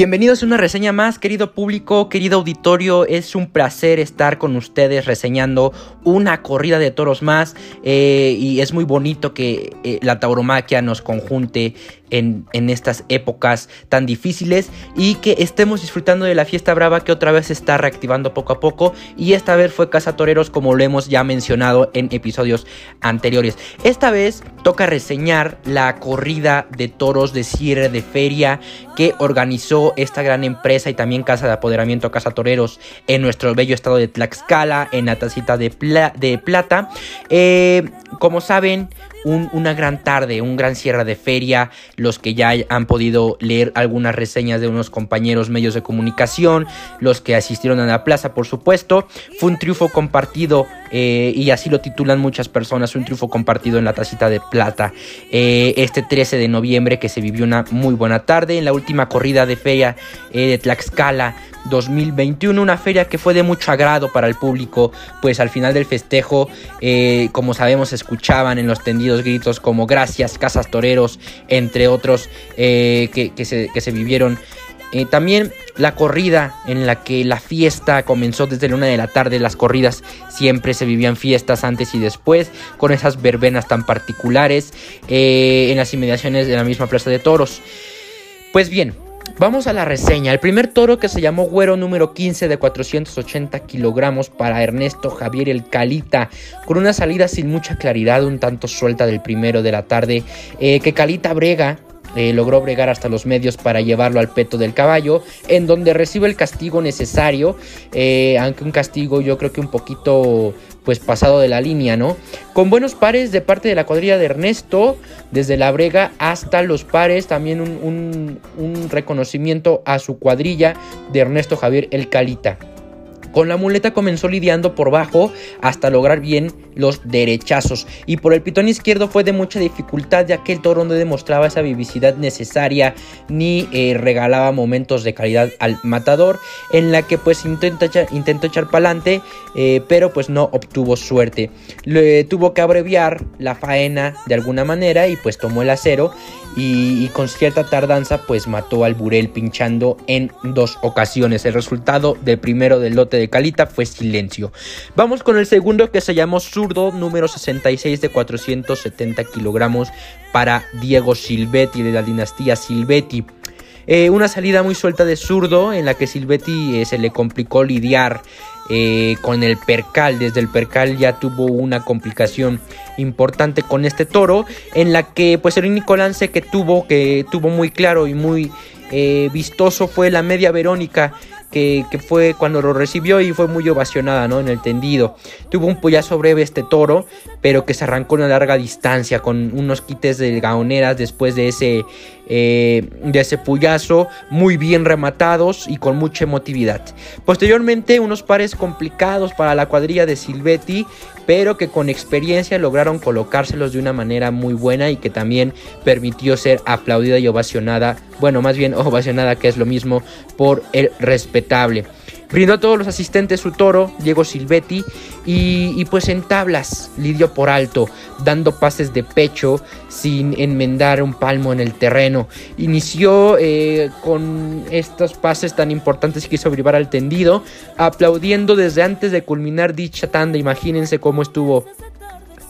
Bienvenidos a una reseña más, querido público, querido auditorio. Es un placer estar con ustedes reseñando una corrida de toros más. Eh, y es muy bonito que eh, la tauromaquia nos conjunte en, estas épocas tan difíciles y que estemos disfrutando de la fiesta brava que otra vez se está reactivando poco a poco. Y esta vez fue Casa Toreros, como lo hemos ya mencionado en episodios anteriores. Esta vez toca reseñar la corrida de toros de cierre de feria que organizó esta gran empresa y también casa de apoderamiento Casa Toreros en nuestro bello estado de Tlaxcala, en la tacita de, de plata. Eh, como saben, una gran tarde, un gran cierre de feria. Los que ya han podido leer algunas reseñas de unos compañeros medios de comunicación, los que asistieron a la plaza, por supuesto. Fue un triunfo compartido eh, y así lo titulan muchas personas, un triunfo compartido en la tacita de plata. Eh, este 13 de noviembre que se vivió una muy buena tarde en la última corrida de feria eh, de Tlaxcala 2021, una feria que fue de mucho agrado para el público, pues al final del festejo, eh, como sabemos, escuchaban en los tendidos gritos como gracias, casas toreros, entre otros eh, que, se, vivieron. Eh, también la corrida en la que la fiesta comenzó desde la una de la tarde, las corridas siempre se vivían fiestas antes y después, con esas verbenas tan particulares en las inmediaciones de la misma Plaza de Toros. Pues bien, Vamos a la reseña. El primer toro que se llamó Güero número 15 de 480 kilogramos para Ernesto Javier El Calita, con una salida sin mucha claridad, un tanto suelta del primero de la tarde, eh, que Calita brega eh, logró bregar hasta los medios para llevarlo al peto del caballo, en donde recibe el castigo necesario, eh, aunque un castigo yo creo que un poquito pues pasado de la línea, ¿no? Con buenos pares de parte de la cuadrilla de Ernesto, desde la brega hasta los pares, también un, un reconocimiento a su cuadrilla de Ernesto Javier El Calita. Con la muleta comenzó lidiando por bajo hasta lograr bien los derechazos y por el pitón izquierdo fue de mucha dificultad ya que el toro no demostraba esa vivacidad necesaria ni eh, regalaba momentos de calidad al matador en la que pues intentó echar, echar para adelante eh, pero pues no obtuvo suerte. Le, tuvo que abreviar la faena de alguna manera y pues tomó el acero y, con cierta tardanza pues mató al Burel pinchando en dos ocasiones. El resultado del primero del lote de Calita fue silencio. Vamos con el segundo que se llamó zurdo número 66 de 470 kilogramos para Diego Silvetti de la dinastía Silvetti. Eh, una salida muy suelta de zurdo en la que Silvetti eh, se le complicó lidiar eh, con el percal. Desde el percal ya tuvo una complicación importante con este toro, en la que pues el único lance que tuvo, que tuvo muy claro y muy vistoso fue la media Verónica que, fue cuando lo recibió y fue muy ovacionada, ¿no? En el tendido. Tuvo un pollazo breve este toro, pero que se arrancó una larga distancia con unos quites de gaoneras después de ese, eh, de ese puyazo, muy bien rematados y con mucha emotividad. Posteriormente, unos pares complicados para la cuadrilla de Silvetti, pero que con experiencia lograron colocárselos de una manera muy buena y que también permitió ser aplaudida y ovacionada, bueno, más bien ovacionada que es lo mismo, por el respetable. Brindó a todos los asistentes su toro, Diego Silvetti, y, pues en tablas lidió por alto, dando pases de pecho sin enmendar un palmo en el terreno. Inició eh, con estos pases tan importantes que hizo brivar al tendido, aplaudiendo desde antes de culminar dicha tanda. Imagínense cómo estuvo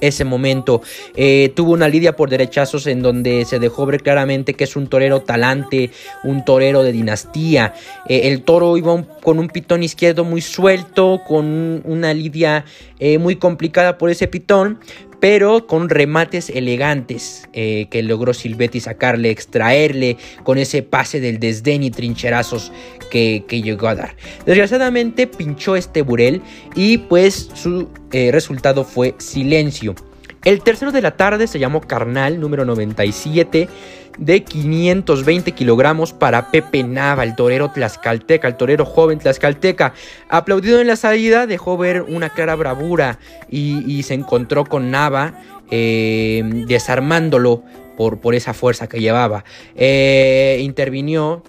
ese momento. Eh, tuvo una lidia por derechazos en donde se dejó ver claramente que es un torero talante, un torero de dinastía. Eh, el toro iba con un pitón izquierdo muy suelto, con una lidia eh, muy complicada por ese pitón, pero con remates elegantes eh, que logró Silvetti sacarle, extraerle con ese pase del desdén y trincherazos que, llegó a dar. Desgraciadamente pinchó este Burel y pues su eh, resultado fue silencio. El tercero de la tarde se llamó Carnal, número 97 de 520 kilogramos para Pepe Nava, el torero tlaxcalteca, el torero joven tlaxcalteca. Aplaudido en la salida, dejó ver una clara bravura y, se encontró con Nava eh, desarmándolo por, por, esa fuerza que llevaba. Eh,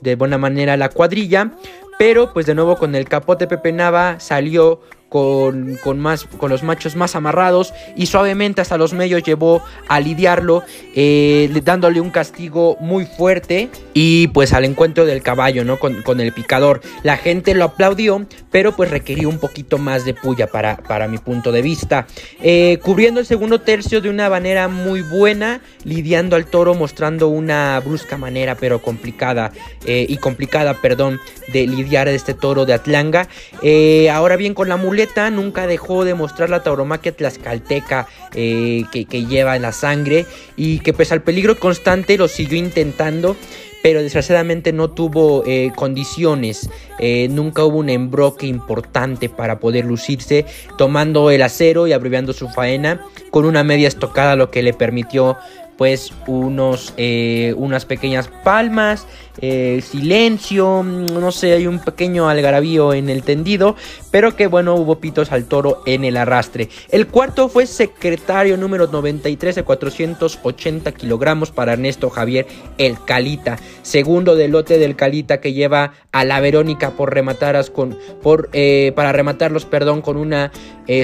de buena manera la cuadrilla, pero pues de nuevo con el capote Pepe Nava salió con, más, con los machos más amarrados y suavemente hasta los medios llevó a lidiarlo, eh, dándole un castigo muy fuerte y pues al encuentro del caballo, ¿no? Con, el picador. La gente lo aplaudió, pero pues requirió un poquito más de puya para, para mi punto de vista. Eh, cubriendo el segundo tercio de una manera muy buena, lidiando al toro, mostrando una brusca manera, pero complicada, eh, y complicada, perdón, de lidiar a este toro de Atlanga. ahora bien, con la muleta nunca dejó de mostrar la tauromaquia tlaxcalteca eh, que, lleva en la sangre y que pese al peligro constante lo siguió intentando pero desgraciadamente no tuvo eh, condiciones, eh, nunca hubo un embroque importante para poder lucirse, tomando el acero y abreviando su faena con una media estocada, lo que le permitió pues unos, eh, unas pequeñas palmas, eh, silencio, no sé, hay un pequeño algarabío en el tendido, pero que bueno, hubo pitos al toro en el arrastre. El cuarto fue secretario número 93 de 480 kilogramos para Ernesto Javier El Calita, segundo del lote del Calita que lleva a la Verónica por remataras con, por, eh, para rematarlos, perdón, con una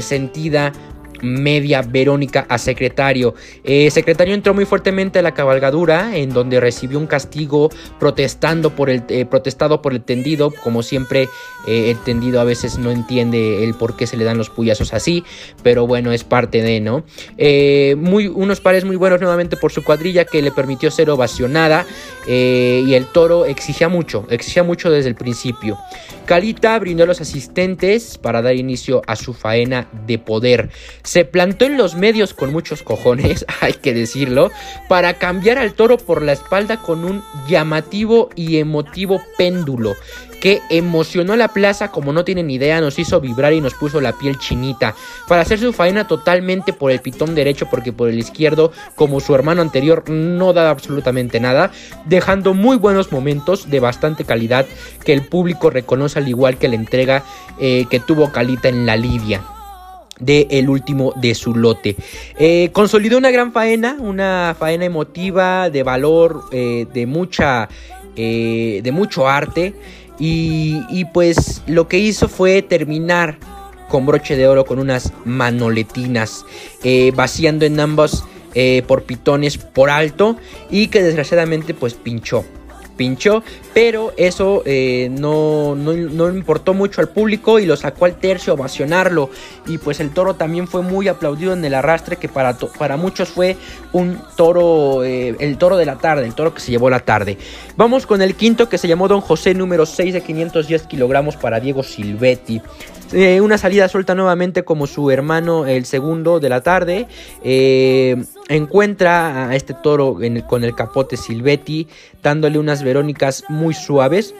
sentida media Verónica a secretario. Eh, secretario entró muy fuertemente a la cabalgadura, en donde recibió un castigo protestando por el, eh, protestado por el tendido. Como siempre, eh, el tendido a veces no entiende el por qué se le dan los puyazos así, pero bueno, es parte de, ¿no? muy, unos pares muy buenos nuevamente por su cuadrilla que le permitió ser ovacionada y el toro exigía mucho, exigía mucho desde el principio. Calita brindó a los asistentes para dar inicio a su faena de poder. Se plantó en los medios con muchos cojones, hay que decirlo, para cambiar al toro por la espalda con un llamativo y emotivo péndulo que emocionó la plaza como no tienen idea, nos hizo vibrar y nos puso la piel chinita, para hacer su faena totalmente por el pitón derecho porque por el izquierdo, como su hermano anterior, no da absolutamente nada, dejando muy buenos momentos de bastante calidad que el público reconoce al igual que la entrega eh, que tuvo Calita en la Lidia de el último de su lote. Eh, consolidó una gran faena, una faena emotiva, de valor, eh, de mucha, de mucho arte. Y, pues lo que hizo fue terminar con broche de oro con unas manoletinas, eh, vaciando en ambos eh, por pitones por alto y que desgraciadamente pues pinchó pinchó, pero eso eh, no, no, importó mucho al público y lo sacó al tercio a ovacionarlo. Y pues el toro también fue muy aplaudido en el arrastre, que para, para muchos fue un toro, eh, el toro de la tarde, el toro que se llevó la tarde. Vamos con el quinto que se llamó Don José, número 6 de 510 kilogramos para Diego Silvetti. Eh, una salida suelta nuevamente como su hermano el segundo de la tarde. Encuentra a este toro con el capote Silvetti dándole unas verónicas muy suaves.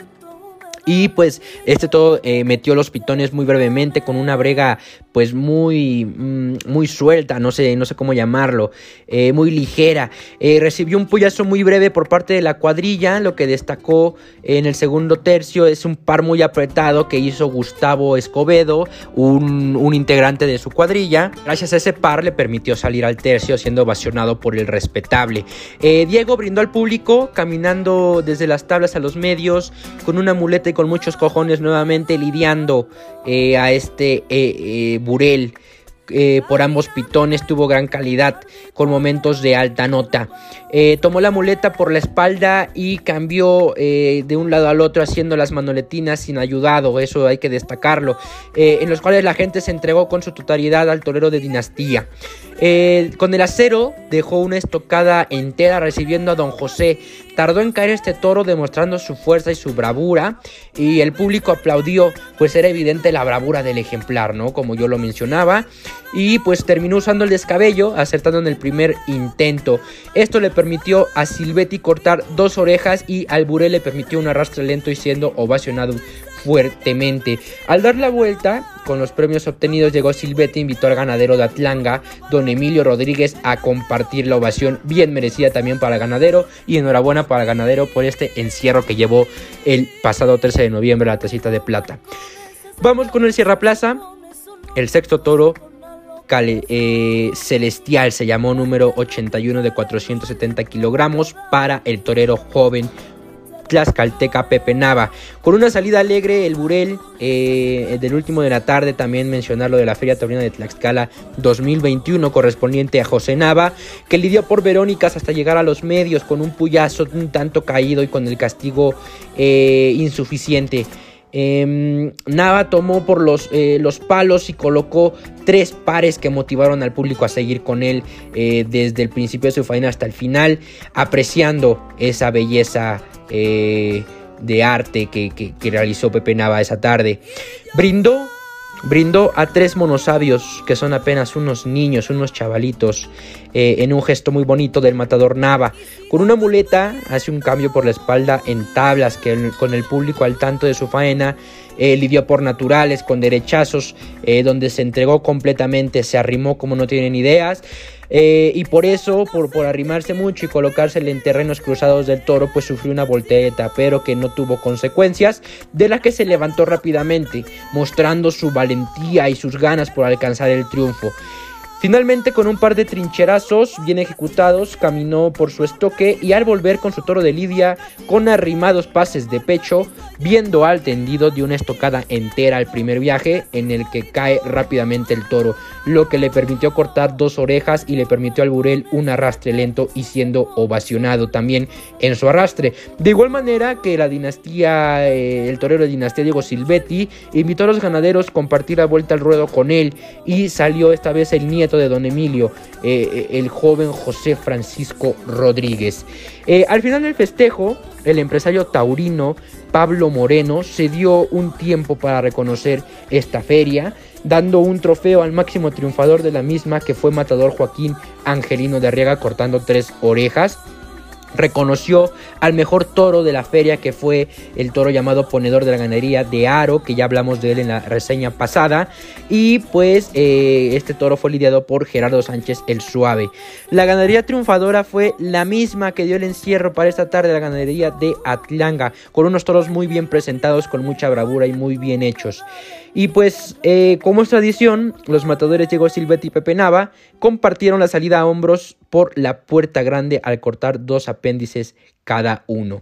Y pues este todo eh, metió los pitones muy brevemente con una brega pues muy, mm, muy suelta, no sé, no sé cómo llamarlo, eh, muy ligera. Eh, recibió un puyazo muy breve por parte de la cuadrilla, lo que destacó en el segundo tercio es un par muy apretado que hizo Gustavo Escobedo, un, integrante de su cuadrilla. Gracias a ese par le permitió salir al tercio siendo ovacionado por el respetable. Diego brindó al público caminando desde las tablas a los medios con una muleta con muchos cojones nuevamente lidiando a este Burel. Eh, por ambos pitones tuvo gran calidad con momentos de alta nota. Eh, tomó la muleta por la espalda y cambió eh, de un lado al otro haciendo las manoletinas sin ayudado, eso hay que destacarlo, en los cuales la gente se entregó con su totalidad al torero de dinastía. con el acero dejó una estocada entera recibiendo a don José. Tardó en caer este toro demostrando su fuerza y su bravura y el público aplaudió, pues era evidente la bravura del ejemplar, ¿no? Como yo lo mencionaba. Y pues terminó usando el descabello, acertando en el primer intento. Esto le permitió a Silvetti cortar dos orejas y al Buré le permitió un arrastre lento y siendo ovacionado fuertemente. Al dar la vuelta, con los premios obtenidos, llegó Silvetti, invitó al ganadero de Atlanga, don Emilio Rodríguez, a compartir la ovación bien merecida también para el ganadero. Y enhorabuena para el ganadero por este encierro que llevó el pasado 13 de noviembre la tacita de plata. Vamos con el Sierra Plaza, el sexto toro eh, celestial, se llamó número 81 de 470 kilogramos para el torero joven tlaxcalteca Pepe Nava. Con una salida alegre, el Burel eh, del último de la tarde, también mencionar lo de la Feria Taurina de Tlaxcala 2021 correspondiente a José Nava, que lidió por Verónicas hasta llegar a los medios con un puyazo un tanto caído y con el castigo eh, insuficiente. Em, Nava tomó por los, eh, los, palos y colocó tres pares que motivaron al público a seguir con él desde el principio de su faena hasta el final, apreciando esa belleza de arte que, que realizó Pepe Nava esa tarde. Brindó brindó a tres monosabios, que son apenas unos niños, unos chavalitos, eh, en un gesto muy bonito del matador Nava. Con una muleta hace un cambio por la espalda en tablas, que con el público al tanto de su faena, eh, lidió por naturales, con derechazos, eh, donde se entregó completamente, se arrimó como no tienen ideas. Eh, y por eso, por, por arrimarse mucho y colocársele en terrenos cruzados del toro, pues sufrió una voltereta, pero que no tuvo consecuencias, de la que se levantó rápidamente, mostrando su valentía y sus ganas por alcanzar el triunfo. Finalmente, con un par de trincherazos bien ejecutados, caminó por su estoque y al volver con su toro de lidia, con arrimados pases de pecho, viendo al tendido de una estocada entera al primer viaje, en el que cae rápidamente el toro, lo que le permitió cortar dos orejas y le permitió al burel un arrastre lento y siendo ovacionado también en su arrastre. De igual manera que la dinastía, eh, el torero de dinastía Diego Silvetti, invitó a los ganaderos a compartir la vuelta al ruedo con él y salió esta vez el nieto de don Emilio, eh, eh, el joven José Francisco Rodríguez. Eh, al final del festejo, el empresario taurino Pablo Moreno se dio un tiempo para reconocer esta feria, dando un trofeo al máximo triunfador de la misma, que fue Matador Joaquín Angelino de Arriaga, cortando tres orejas reconoció al mejor toro de la feria que fue el toro llamado ponedor de la ganadería de Aro, que ya hablamos de él en la reseña pasada, y pues eh, este toro fue lidiado por Gerardo Sánchez el Suave. La ganadería triunfadora fue la misma que dio el encierro para esta tarde la ganadería de Atlanga, con unos toros muy bien presentados, con mucha bravura y muy bien hechos. Y pues, eh, como es tradición, los matadores Diego Silvetti y Pepe Nava compartieron la salida a hombros por la puerta grande al cortar dos apéndices cada uno.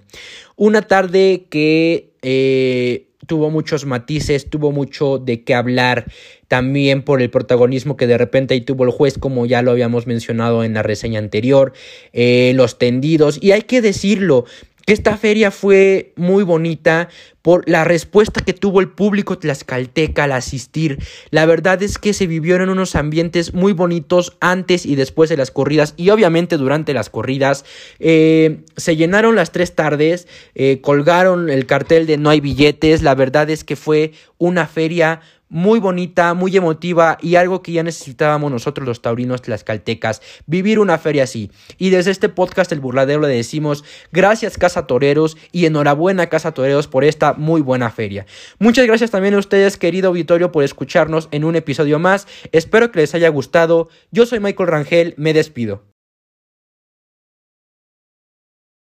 Una tarde que eh, tuvo muchos matices, tuvo mucho de qué hablar, también por el protagonismo que de repente ahí tuvo el juez, como ya lo habíamos mencionado en la reseña anterior, eh, los tendidos, y hay que decirlo, que esta feria fue muy bonita por la respuesta que tuvo el público tlaxcalteca al asistir. La verdad es que se vivieron unos ambientes muy bonitos antes y después de las corridas y obviamente durante las corridas. Eh, se llenaron las tres tardes, eh, colgaron el cartel de no hay billetes. La verdad es que fue una feria muy bonita, muy emotiva y algo que ya necesitábamos nosotros los taurinos tlaxcaltecas, vivir una feria así. Y desde este podcast El Burladero le decimos gracias Casa Toreros y enhorabuena Casa Toreros por esta muy buena feria. Muchas gracias también a ustedes querido auditorio por escucharnos en un episodio más, espero que les haya gustado, yo soy Michael Rangel, me despido.